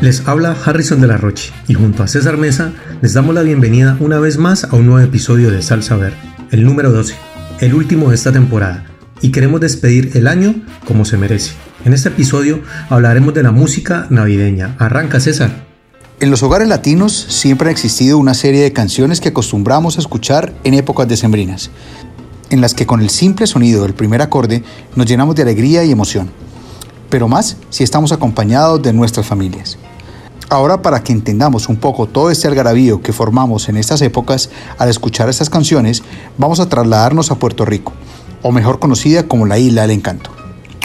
Les habla Harrison de la Roche y junto a César Mesa les damos la bienvenida una vez más a un nuevo episodio de Salsa Ver, el número 12, el último de esta temporada, y queremos despedir el año como se merece. En este episodio hablaremos de la música navideña. Arranca César. En los hogares latinos siempre ha existido una serie de canciones que acostumbramos a escuchar en épocas decembrinas, en las que con el simple sonido del primer acorde nos llenamos de alegría y emoción, pero más si estamos acompañados de nuestras familias. Ahora para que entendamos un poco todo este algarabío que formamos en estas épocas al escuchar estas canciones, vamos a trasladarnos a Puerto Rico, o mejor conocida como la Isla del Encanto.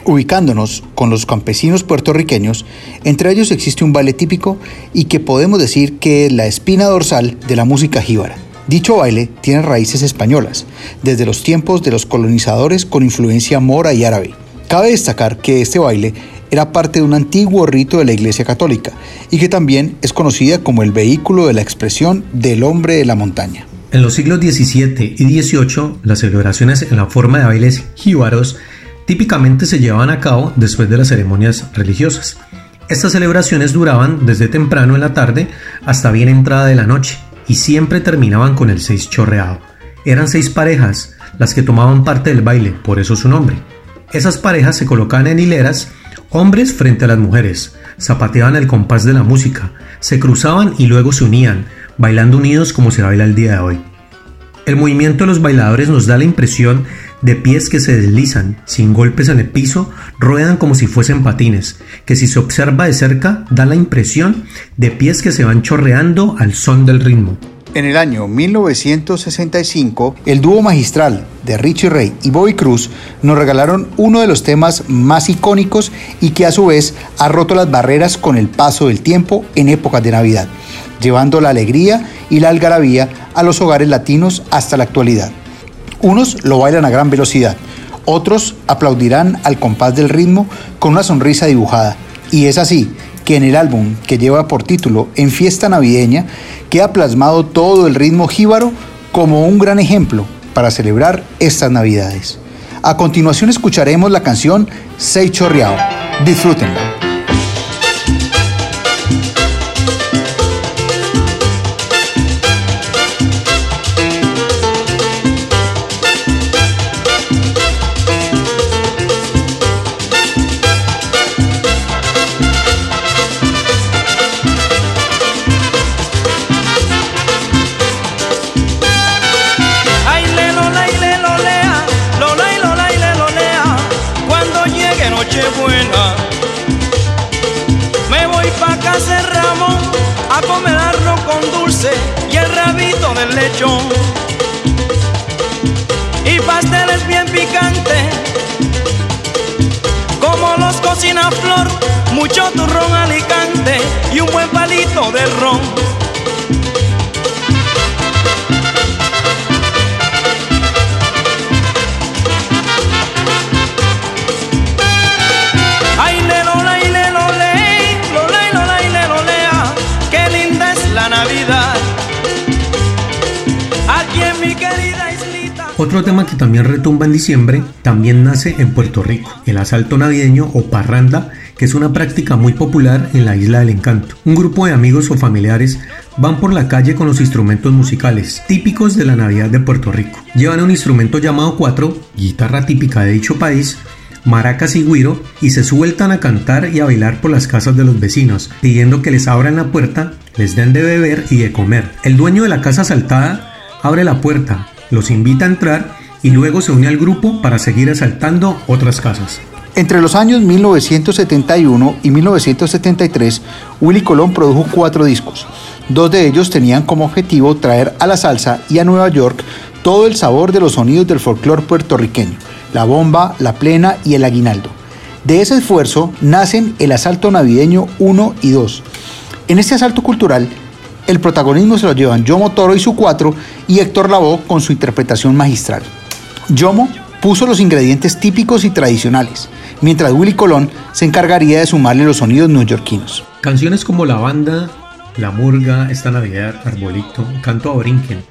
Ubicándonos con los campesinos puertorriqueños, entre ellos existe un baile típico y que podemos decir que es la espina dorsal de la música jíbara. Dicho baile tiene raíces españolas, desde los tiempos de los colonizadores con influencia mora y árabe. Cabe destacar que este baile era parte de un antiguo rito de la Iglesia Católica y que también es conocida como el vehículo de la expresión del hombre de la montaña. En los siglos XVII y XVIII, las celebraciones en la forma de bailes jíbaros típicamente se llevaban a cabo después de las ceremonias religiosas. Estas celebraciones duraban desde temprano en la tarde hasta bien entrada de la noche y siempre terminaban con el seis chorreado. Eran seis parejas las que tomaban parte del baile, por eso su nombre. Esas parejas se colocaban en hileras Hombres frente a las mujeres, zapateaban el compás de la música, se cruzaban y luego se unían, bailando unidos como se baila el día de hoy. El movimiento de los bailadores nos da la impresión de pies que se deslizan, sin golpes en el piso, ruedan como si fuesen patines, que si se observa de cerca da la impresión de pies que se van chorreando al son del ritmo. En el año 1965, el dúo magistral de Richie Ray y Bobby Cruz nos regalaron uno de los temas más icónicos y que a su vez ha roto las barreras con el paso del tiempo en épocas de Navidad, llevando la alegría y la algarabía a los hogares latinos hasta la actualidad. Unos lo bailan a gran velocidad, otros aplaudirán al compás del ritmo con una sonrisa dibujada. Y es así que en el álbum que lleva por título En Fiesta Navideña queda plasmado todo el ritmo jíbaro como un gran ejemplo para celebrar estas Navidades. A continuación escucharemos la canción Sei Chorreao. Disfrútenla. Y pasteles bien picantes, como los cocina flor, mucho turrón alicante y un buen palito de ron. Otro tema que también retumba en diciembre también nace en Puerto Rico, el asalto navideño o parranda, que es una práctica muy popular en la isla del encanto. Un grupo de amigos o familiares van por la calle con los instrumentos musicales típicos de la Navidad de Puerto Rico. Llevan un instrumento llamado cuatro, guitarra típica de dicho país, maracas y guiro y se sueltan a cantar y a bailar por las casas de los vecinos, pidiendo que les abran la puerta, les den de beber y de comer. El dueño de la casa asaltada abre la puerta, los invita a entrar y luego se une al grupo para seguir asaltando otras casas. Entre los años 1971 y 1973, Willy Colón produjo cuatro discos. Dos de ellos tenían como objetivo traer a la salsa y a Nueva York todo el sabor de los sonidos del folclore puertorriqueño, la bomba, la plena y el aguinaldo. De ese esfuerzo nacen el Asalto Navideño 1 y 2. En este asalto cultural, el protagonismo se lo llevan Yomo Toro y su cuatro y Héctor Lavoe con su interpretación magistral. Yomo puso los ingredientes típicos y tradicionales, mientras Willy Colón se encargaría de sumarle los sonidos neoyorquinos. Canciones como La Banda, La Murga, Esta Navidad, Arbolito, Canto a Brinquen,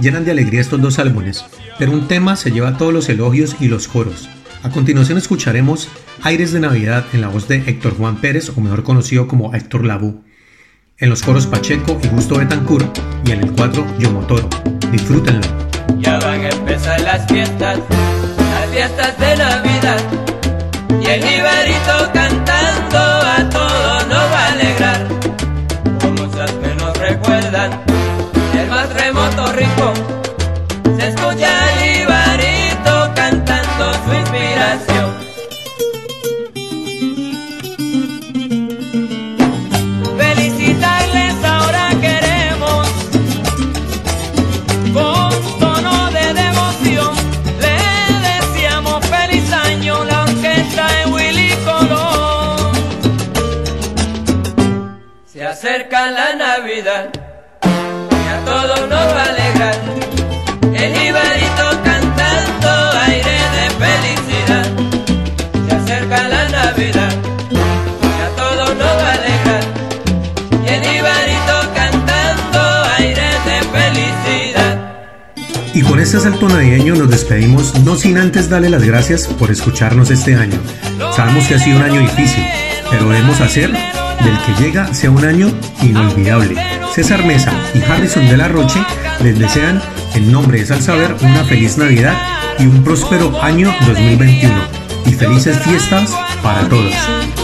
llenan de alegría estos dos álbumes, pero un tema se lleva todos los elogios y los coros. A continuación escucharemos Aires de Navidad en la voz de Héctor Juan Pérez, o mejor conocido como Héctor Labú, en los coros Pacheco y Gusto Betancourt y en el cuadro Yomotoro. Disfrútenlo. Ya van a empezar las fiestas, las fiestas de Navidad Y a todos nos va a alegrar. El Ibarito cantando aire de felicidad. Se acerca la Navidad y a todos nos va a alegrar. El Ibarito cantando aire de felicidad. Y con este salto navideño nos despedimos, no sin antes darle las gracias por escucharnos este año. Sabemos que ha sido un año difícil, pero debemos hacer del que llega sea un año inolvidable. César Mesa y Harrison de la Roche les desean, en nombre de Salsaber, una feliz Navidad y un próspero año 2021. Y felices fiestas para todos.